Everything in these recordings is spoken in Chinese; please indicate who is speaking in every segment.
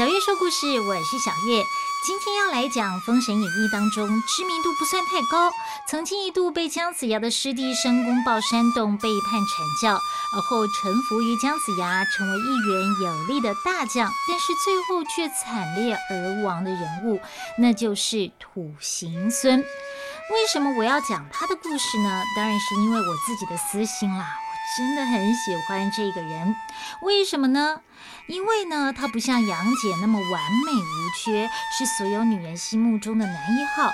Speaker 1: 小月说故事，我是小月。今天要来讲《封神演义》当中知名度不算太高，曾经一度被姜子牙的师弟申公豹煽动背叛阐教，而后臣服于姜子牙，成为一员有力的大将，但是最后却惨烈而亡的人物，那就是土行孙。为什么我要讲他的故事呢？当然是因为我自己的私心啦，真的很喜欢这个人。为什么呢？因为呢，他不像杨戬那么完美无缺，是所有女人心目中的男一号。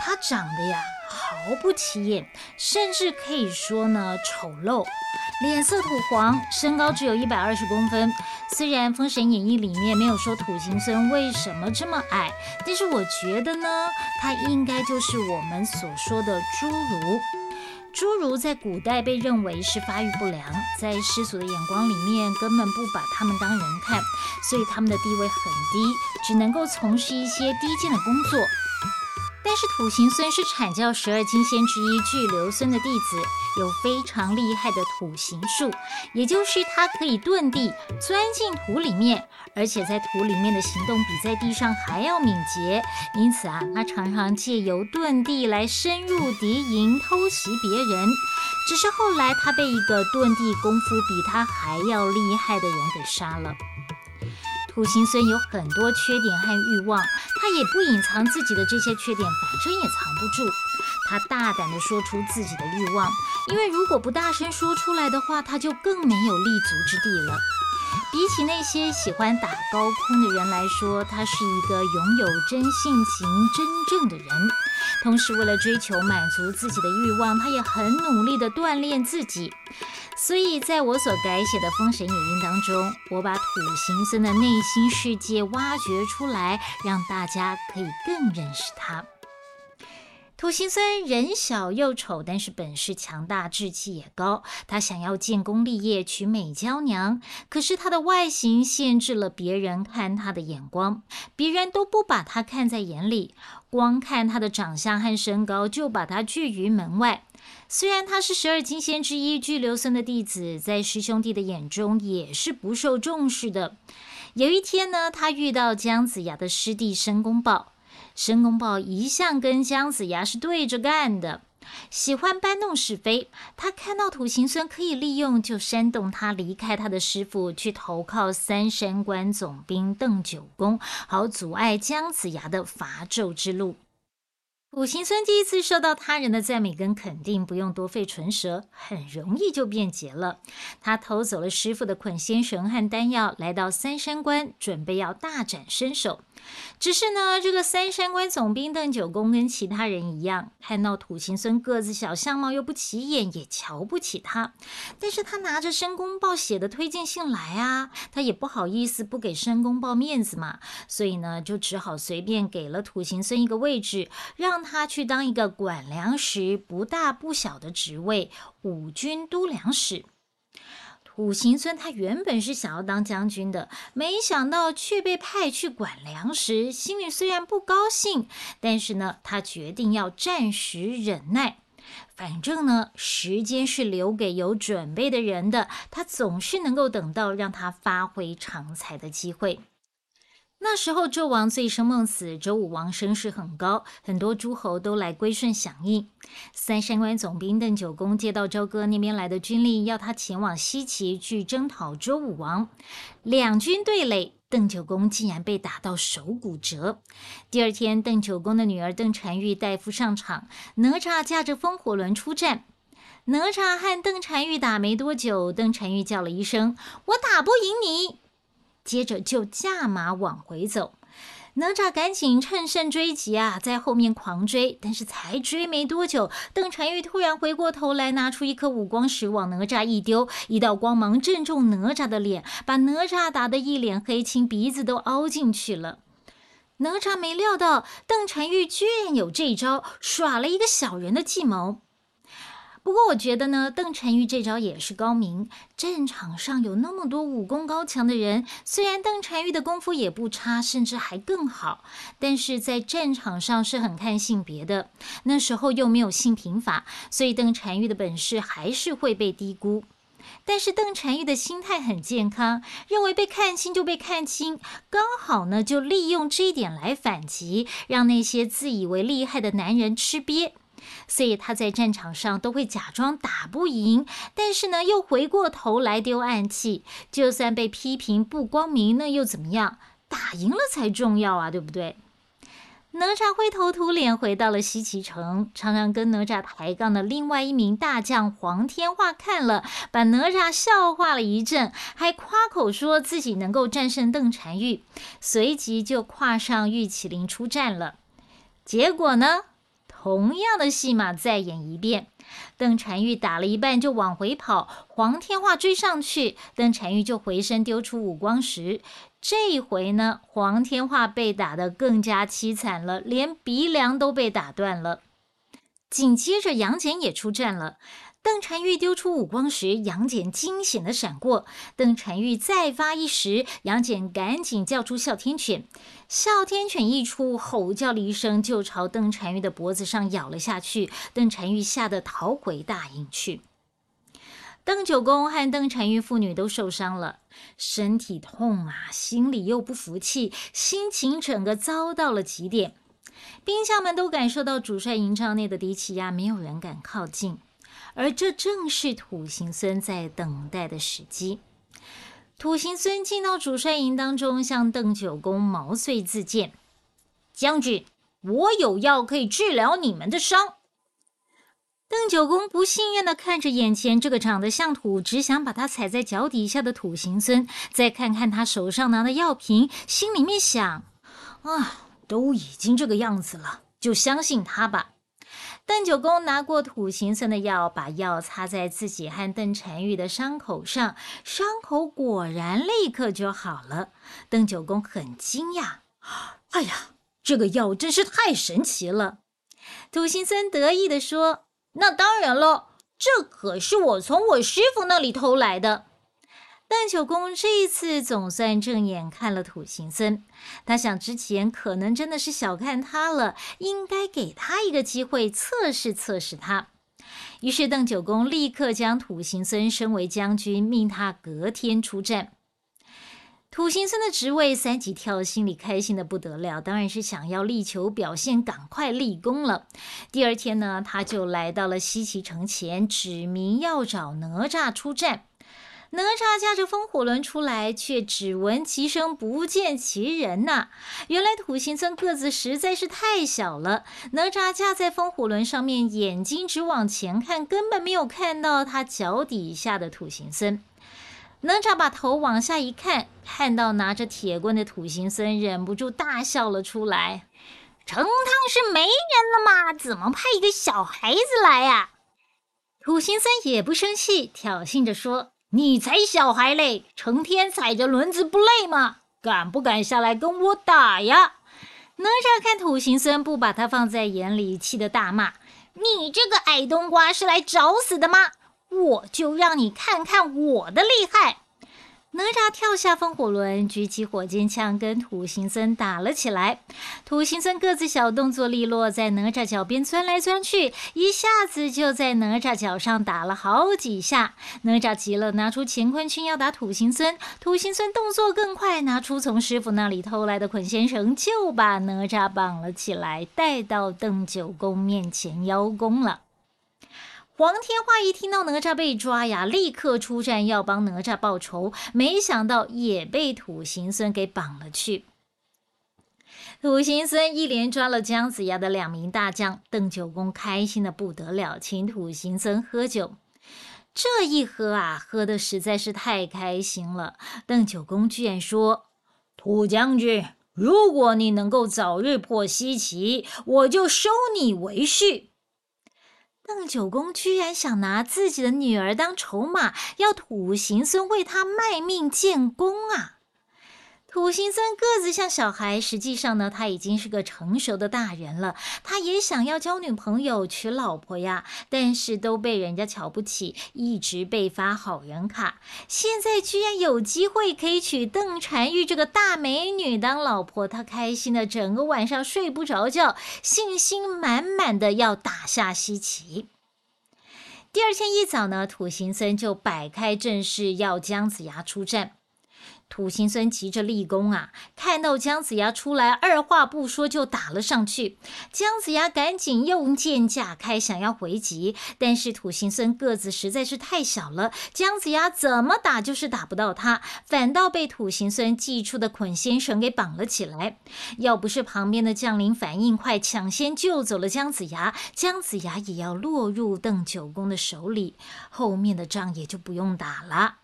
Speaker 1: 他长得呀毫不起眼，甚至可以说呢丑陋，脸色土黄，身高只有一百二十公分。虽然《封神演义》里面没有说土行孙为什么这么矮，但是我觉得呢，他应该就是我们所说的侏儒。侏儒在古代被认为是发育不良，在世俗的眼光里面根本不把他们当人看，所以他们的地位很低，只能够从事一些低贱的工作。但是土行孙是阐教十二金仙之一巨留孙的弟子，有非常厉害的土行术，也就是他可以遁地钻进土里面，而且在土里面的行动比在地上还要敏捷。因此啊，他常常借由遁地来深入敌营偷袭别人。只是后来他被一个遁地功夫比他还要厉害的人给杀了。土行孙有很多缺点和欲望，他也不隐藏自己的这些缺点，反正也藏不住。他大胆地说出自己的欲望，因为如果不大声说出来的话，他就更没有立足之地了。比起那些喜欢打高空的人来说，他是一个拥有真性情、真正的人。同时，为了追求满足自己的欲望，他也很努力地锻炼自己。所以，在我所改写的《封神演义》当中，我把土行孙的内心世界挖掘出来，让大家可以更认识他。土行孙人小又丑，但是本事强大，志气也高。他想要建功立业，娶美娇娘，可是他的外形限制了别人看他的眼光，别人都不把他看在眼里，光看他的长相和身高就把他拒于门外。虽然他是十二金仙之一巨留孙的弟子，在师兄弟的眼中也是不受重视的。有一天呢，他遇到姜子牙的师弟申公豹。申公豹一向跟姜子牙是对着干的，喜欢搬弄是非。他看到土行孙可以利用，就煽动他离开他的师傅，去投靠三山关总兵邓九公，好阻碍姜子牙的伐纣之路。五行孙第一次受到他人的赞美跟肯定，不用多费唇舌，很容易就辩解了。他偷走了师傅的捆仙绳和丹药，来到三山关，准备要大展身手。只是呢，这个三山关总兵邓九公跟其他人一样，看到土行孙个子小，相貌又不起眼，也瞧不起他。但是他拿着申公豹写的推荐信来啊，他也不好意思不给申公豹面子嘛，所以呢，就只好随便给了土行孙一个位置，让他去当一个管粮食不大不小的职位——五军都粮使。五行村他原本是想要当将军的，没想到却被派去管粮食，心里虽然不高兴，但是呢，他决定要暂时忍耐。反正呢，时间是留给有准备的人的，他总是能够等到让他发挥长才的机会。那时候，纣王醉生梦死，周武王声势很高，很多诸侯都来归顺响应。三山关总兵邓九公接到周哥那边来的军令，要他前往西岐去征讨周武王。两军对垒，邓九公竟然被打到手骨折。第二天，邓九公的女儿邓婵玉代夫上场，哪吒驾着风火轮出战。哪吒和邓婵玉打没多久，邓婵玉叫了一声：“我打不赢你。”接着就驾马往回走，哪吒赶紧趁胜追击啊，在后面狂追。但是才追没多久，邓婵玉突然回过头来，拿出一颗五光石往哪吒一丢，一道光芒正中哪吒的脸，把哪吒打得一脸黑青，鼻子都凹进去了。哪吒没料到邓婵玉居然有这招，耍了一个小人的计谋。不过我觉得呢，邓婵玉这招也是高明。战场上有那么多武功高强的人，虽然邓婵玉的功夫也不差，甚至还更好，但是在战场上是很看性别的。那时候又没有性平法，所以邓婵玉的本事还是会被低估。但是邓婵玉的心态很健康，认为被看清就被看清，刚好呢就利用这一点来反击，让那些自以为厉害的男人吃瘪。所以他在战场上都会假装打不赢，但是呢又回过头来丢暗器，就算被批评不光明，那又怎么样？打赢了才重要啊，对不对？哪吒灰头土脸回到了西岐城，常常跟哪吒抬杠的另外一名大将黄天化看了，把哪吒笑话了一阵，还夸口说自己能够战胜邓婵玉，随即就跨上玉麒麟出战了。结果呢？同样的戏码再演一遍，邓婵玉打了一半就往回跑，黄天化追上去，邓婵玉就回身丢出五光石。这一回呢，黄天化被打得更加凄惨了，连鼻梁都被打断了。紧接着杨戬也出战了。邓婵玉丢出五光石，杨戬惊险的闪过。邓婵玉再发一石，杨戬赶紧叫出哮天犬。哮天犬一出，吼叫了一声，就朝邓婵玉的脖子上咬了下去。邓婵玉吓得逃回大营去。邓九公和邓婵玉父女都受伤了，身体痛啊，心里又不服气，心情整个糟到了极点。兵将们都感受到主帅营帐内的敌气压，没有人敢靠近。而这正是土行孙在等待的时机。土行孙进到主帅营当中，向邓九公毛遂自荐：“将军，我有药可以治疗你们的伤。”邓九公不信任的看着眼前这个长得像土，只想把他踩在脚底下的土行孙，再看看他手上拿的药瓶，心里面想：“啊，都已经这个样子了，就相信他吧。”邓九公拿过土行孙的药，把药擦在自己和邓婵玉的伤口上，伤口果然立刻就好了。邓九公很惊讶：“哎呀，这个药真是太神奇了！”土行孙得意地说：“那当然了，这可是我从我师傅那里偷来的。”邓九公这一次总算正眼看了土行孙，他想之前可能真的是小看他了，应该给他一个机会测试测试他。于是邓九公立刻将土行孙升为将军，命他隔天出战。土行孙的职位三级跳，心里开心的不得了，当然是想要力求表现，赶快立功了。第二天呢，他就来到了西岐城前，指明要找哪吒出战。哪吒驾着风火轮出来，却只闻其声不见其人呐。原来土行孙个子实在是太小了，哪吒驾在风火轮上面，眼睛只往前看，根本没有看到他脚底下的土行孙。哪吒把头往下一看，看到拿着铁棍的土行孙，忍不住大笑了出来。成汤是没人了吗？怎么派一个小孩子来呀？土行孙也不生气，挑衅着说。你才小孩嘞，成天踩着轮子不累吗？敢不敢下来跟我打呀？哪吒看土行孙不把他放在眼里，气得大骂：“你这个矮冬瓜是来找死的吗？我就让你看看我的厉害！”哪吒跳下风火轮，举起火箭枪，跟土行孙打了起来。土行孙个子小，动作利落，在哪吒脚边钻来钻去，一下子就在哪吒脚上打了好几下。哪吒急了，拿出乾坤圈要打土行孙。土行孙动作更快，拿出从师傅那里偷来的捆仙绳，就把哪吒绑了起来，带到邓九公面前邀功了。黄天化一听到哪吒被抓呀，立刻出战要帮哪吒报仇，没想到也被土行孙给绑了去。土行孙一连抓了姜子牙的两名大将，邓九公开心的不得了，请土行孙喝酒。这一喝啊，喝的实在是太开心了。邓九公居然说：“土将军，如果你能够早日破西岐，我就收你为婿。”邓九公居然想拿自己的女儿当筹码，要土行孙为他卖命建功啊！土行孙个子像小孩，实际上呢，他已经是个成熟的大人了。他也想要交女朋友、娶老婆呀，但是都被人家瞧不起，一直被发好人卡。现在居然有机会可以娶邓婵玉这个大美女当老婆，他开心的整个晚上睡不着觉，信心满满的要打下西岐。第二天一早呢，土行孙就摆开阵势要姜子牙出战。土行孙急着立功啊！看到姜子牙出来，二话不说就打了上去。姜子牙赶紧用剑架开，想要回击，但是土行孙个子实在是太小了，姜子牙怎么打就是打不到他，反倒被土行孙祭出的捆仙绳给绑了起来。要不是旁边的将领反应快，抢先救走了姜子牙，姜子牙也要落入邓九公的手里，后面的仗也就不用打了。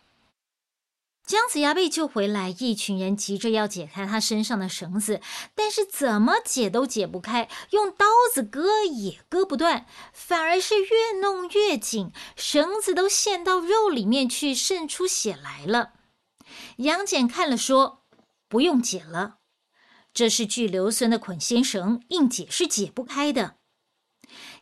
Speaker 1: 姜子牙被救回来，一群人急着要解开他身上的绳子，但是怎么解都解不开，用刀子割也割不断，反而是越弄越紧，绳子都陷到肉里面去，渗出血来了。杨戬看了说：“不用解了，这是巨留孙的捆仙绳，硬解是解不开的。”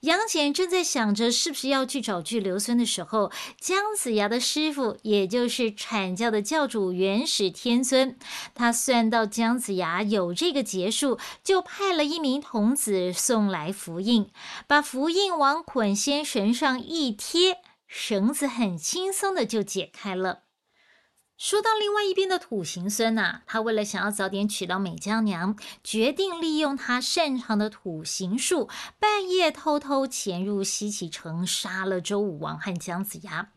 Speaker 1: 杨戬正在想着是不是要去找巨留孙的时候，姜子牙的师傅，也就是阐教的教主元始天尊，他算到姜子牙有这个劫数，就派了一名童子送来符印，把符印往捆仙绳上一贴，绳子很轻松的就解开了。说到另外一边的土行孙呐，他为了想要早点娶到美娇娘，决定利用他擅长的土行术，半夜偷偷潜入西岐城，杀了周武王和姜子牙。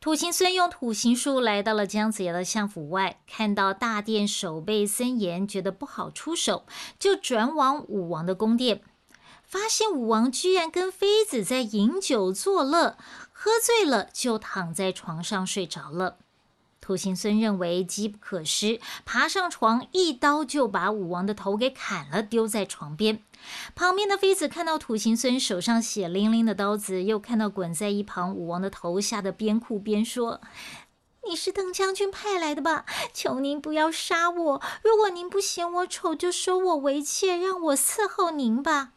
Speaker 1: 土行孙用土行术来到了姜子牙的相府外，看到大殿守备森严，觉得不好出手，就转往武王的宫殿，发现武王居然跟妃子在饮酒作乐，喝醉了就躺在床上睡着了。土行孙认为机不可失，爬上床，一刀就把武王的头给砍了，丢在床边。旁边的妃子看到土行孙手上血淋淋的刀子，又看到滚在一旁武王的头，吓得边哭边说：“你是邓将军派来的吧？求您不要杀我！如果您不嫌我丑，就收我为妾，让我伺候您吧。”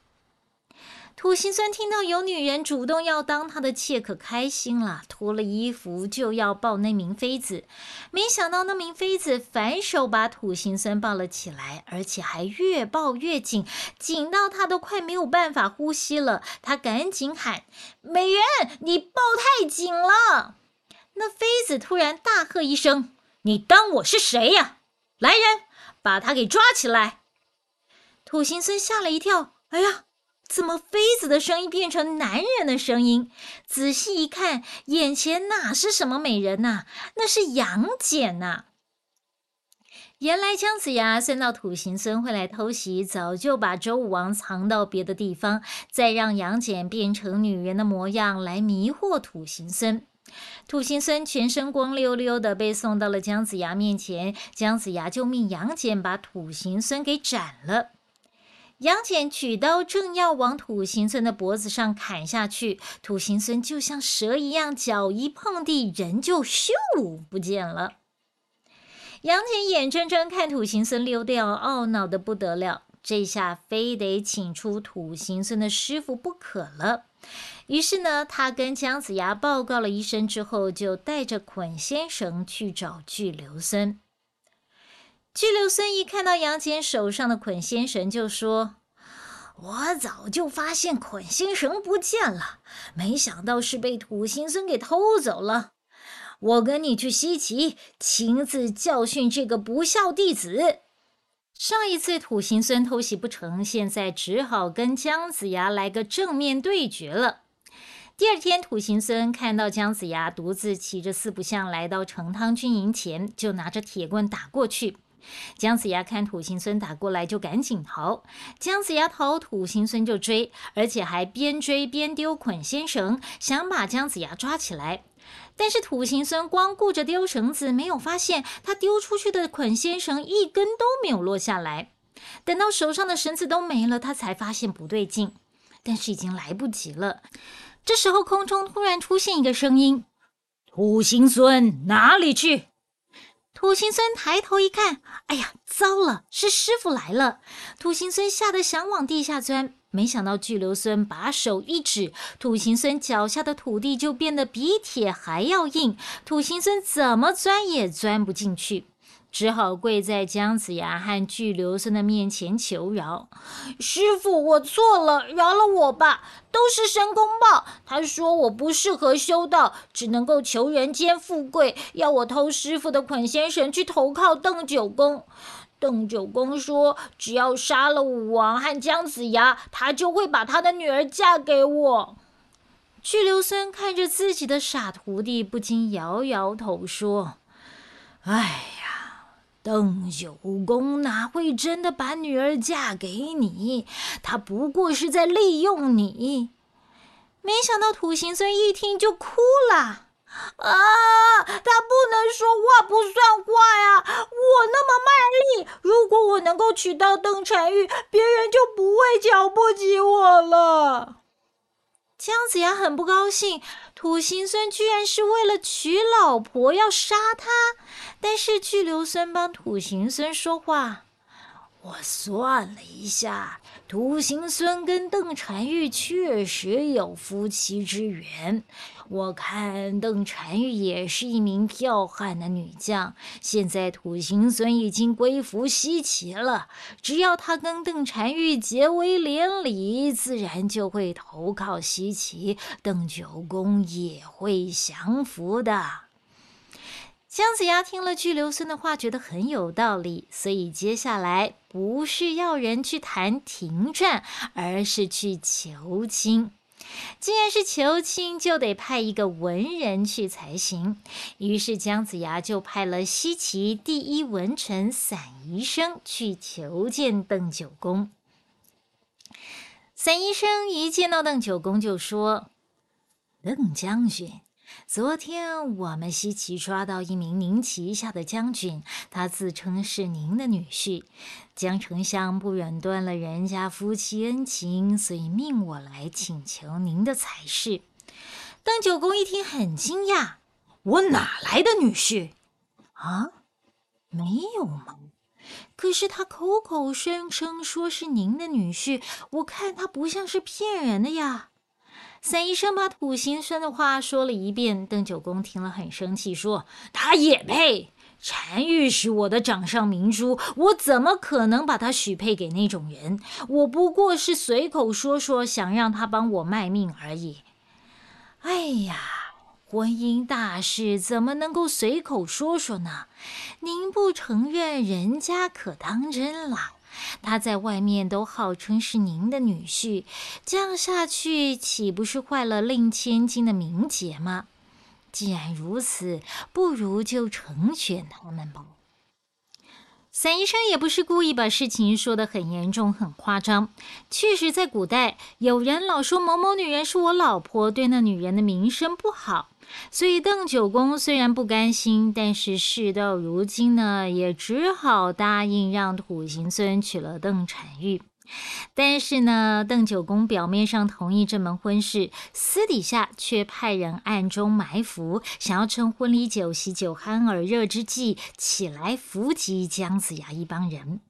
Speaker 1: 土行孙听到有女人主动要当他的妾，可开心了，脱了衣服就要抱那名妃子。没想到那名妃子反手把土行孙抱了起来，而且还越抱越紧，紧到他都快没有办法呼吸了。他赶紧喊：“美人，你抱太紧了！”那妃子突然大喝一声：“你当我是谁呀？来人，把他给抓起来！”土行孙吓了一跳：“哎呀！”怎么妃子的声音变成男人的声音？仔细一看，眼前哪是什么美人呐？那是杨戬呐！原来姜子牙算到土行孙会来偷袭，早就把周武王藏到别的地方，再让杨戬变成女人的模样来迷惑土行孙。土行孙全身光溜溜的被送到了姜子牙面前，姜子牙就命杨戬把土行孙给斩了。杨戬取刀正要往土行孙的脖子上砍下去，土行孙就像蛇一样，脚一碰地，人就咻不见了。杨戬眼睁睁看土行孙溜掉，懊恼的不得了，这下非得请出土行孙的师傅不可了。于是呢，他跟姜子牙报告了一声之后，就带着捆仙绳去找巨留孙。巨留孙一看到杨戬手上的捆仙绳，就说：“我早就发现捆仙绳不见了，没想到是被土行孙给偷走了。我跟你去西岐，亲自教训这个不孝弟子。”上一次土行孙偷袭不成，现在只好跟姜子牙来个正面对决了。第二天，土行孙看到姜子牙独自骑着四不像来到成汤军营前，就拿着铁棍打过去。姜子牙看土行孙打过来，就赶紧逃。姜子牙逃，土行孙就追，而且还边追边丢捆仙绳，想把姜子牙抓起来。但是土行孙光顾着丢绳子，没有发现他丢出去的捆仙绳一根都没有落下来。等到手上的绳子都没了，他才发现不对劲，但是已经来不及了。这时候，空中突然出现一个声音：“土行孙哪里去？”土行孙抬头一看，哎呀，糟了，是师傅来了！土行孙吓得想往地下钻，没想到巨流孙把手一指，土行孙脚下的土地就变得比铁还要硬，土行孙怎么钻也钻不进去。只好跪在姜子牙和巨留孙的面前求饶：“师傅，我错了，饶了我吧！都是申公豹，他说我不适合修道，只能够求人间富贵，要我偷师傅的捆仙绳去投靠邓九公。邓九公说，只要杀了武王和姜子牙，他就会把他的女儿嫁给我。”巨留孙看着自己的傻徒弟，不禁摇摇头说：“哎。”邓九公哪会真的把女儿嫁给你？他不过是在利用你。没想到土行孙一听就哭了啊！他不能说话不算话呀！我那么卖力，如果我能够娶到邓婵玉，别人就不会瞧不起我了。姜子牙很不高兴，土行孙居然是为了娶老婆要杀他。但是巨留孙帮土行孙说话，我算了一下，土行孙跟邓婵玉确实有夫妻之缘。我看邓婵玉也是一名剽悍的女将，现在土行孙已经归服西岐了，只要他跟邓婵玉结为连理，自然就会投靠西岐，邓九公也会降服的。姜子牙听了巨留孙的话，觉得很有道理，所以接下来不是要人去谈停战，而是去求亲。既然是求亲，就得派一个文人去才行。于是姜子牙就派了西岐第一文臣散宜生去求见邓九公。散宜生一见到邓九公，就说：“邓将军。”昨天我们西岐抓到一名您旗下的将军，他自称是您的女婿。江丞相不忍断了人家夫妻恩情，所以命我来请求您的才是。邓九公一听很惊讶：“我哪来的女婿？啊，没有吗？可是他口口声声说是您的女婿，我看他不像是骗人的呀。”三医生把土行孙的话说了一遍，邓九公听了很生气，说：“他也配？单玉是我的掌上明珠，我怎么可能把他许配给那种人？我不过是随口说说，想让他帮我卖命而已。哎呀，婚姻大事怎么能够随口说说呢？您不承认，人家可当真了。”他在外面都号称是您的女婿，这样下去岂不是坏了令千金的名节吗？既然如此，不如就成全他们吧。散医生也不是故意把事情说得很严重、很夸张。确实，在古代，有人老说某某女人是我老婆，对那女人的名声不好。所以邓九公虽然不甘心，但是事到如今呢，也只好答应让土行孙娶了邓婵玉。但是呢，邓九公表面上同意这门婚事，私底下却派人暗中埋伏，想要趁婚礼酒席酒酣耳热之际，起来伏击姜子牙一帮人。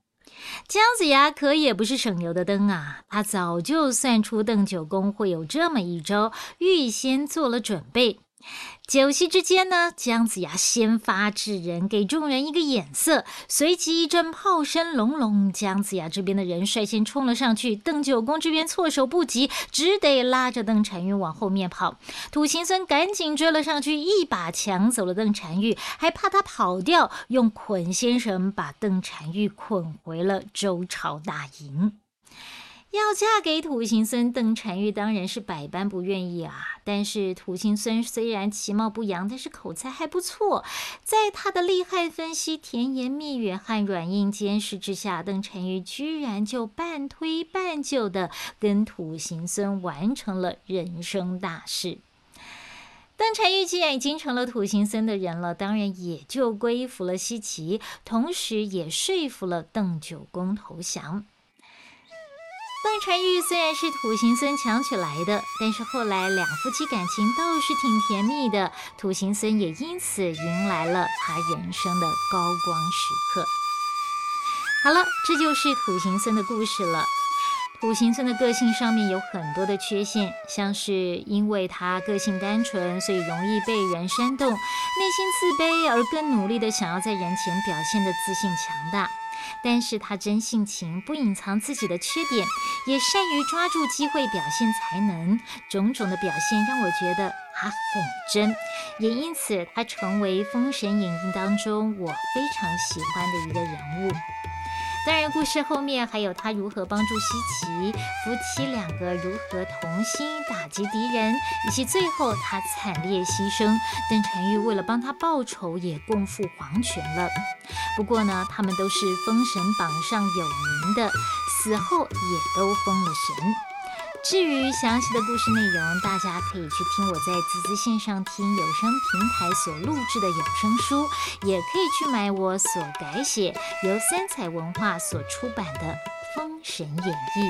Speaker 1: 姜子牙可也不是省油的灯啊，他早就算出邓九公会有这么一招，预先做了准备。酒席之间呢，姜子牙先发制人，给众人一个眼色，随即一阵炮声隆隆，姜子牙这边的人率先冲了上去，邓九公这边措手不及，只得拉着邓婵玉往后面跑。土行孙赶紧追了上去，一把抢走了邓婵玉，还怕他跑掉，用捆仙绳把邓婵玉捆回了周朝大营。要嫁给土行孙，邓婵玉当然是百般不愿意啊。但是土行孙虽然其貌不扬，但是口才还不错，在他的厉害分析、甜言蜜语和软硬兼施之下，邓婵玉居然就半推半就的跟土行孙完成了人生大事。邓婵玉既然已经成了土行孙的人了，当然也就归服了西岐，同时也说服了邓九公投降。邓婵玉虽然是土行孙抢娶来的，但是后来两夫妻感情倒是挺甜蜜的，土行孙也因此迎来了他人生的高光时刻。好了，这就是土行孙的故事了。土行孙的个性上面有很多的缺陷，像是因为他个性单纯，所以容易被人煽动，内心自卑而更努力的想要在人前表现的自信强大。但是他真性情，不隐藏自己的缺点，也善于抓住机会表现才能，种种的表现让我觉得他很真，也因此他成为《封神演义》当中我非常喜欢的一个人物。当然，故事后面还有他如何帮助西岐夫妻两个如何同心打击敌人，以及最后他惨烈牺牲，邓婵玉为了帮他报仇也共赴黄泉了。不过呢，他们都是封神榜上有名的，死后也都封了神。至于详细的故事内容，大家可以去听我在滋滋线上听有声平台所录制的有声书，也可以去买我所改写、由三彩文化所出版的《封神演义》。